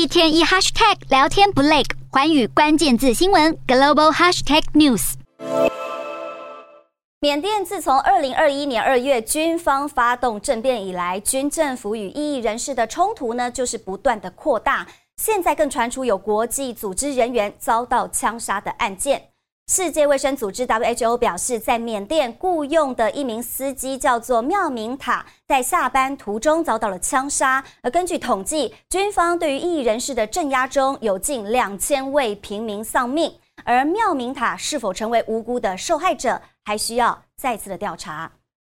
一天一 hashtag 聊天不累，寰宇关键字新闻 global hashtag news。缅甸自从二零二一年二月军方发动政变以来，军政府与异议人士的冲突呢，就是不断的扩大。现在更传出有国际组织人员遭到枪杀的案件。世界卫生组织 WHO 表示，在缅甸雇佣的一名司机叫做妙明塔，在下班途中遭到了枪杀。而根据统计，军方对于异议人士的镇压中有近两千位平民丧命。而妙明塔是否成为无辜的受害者，还需要再次的调查。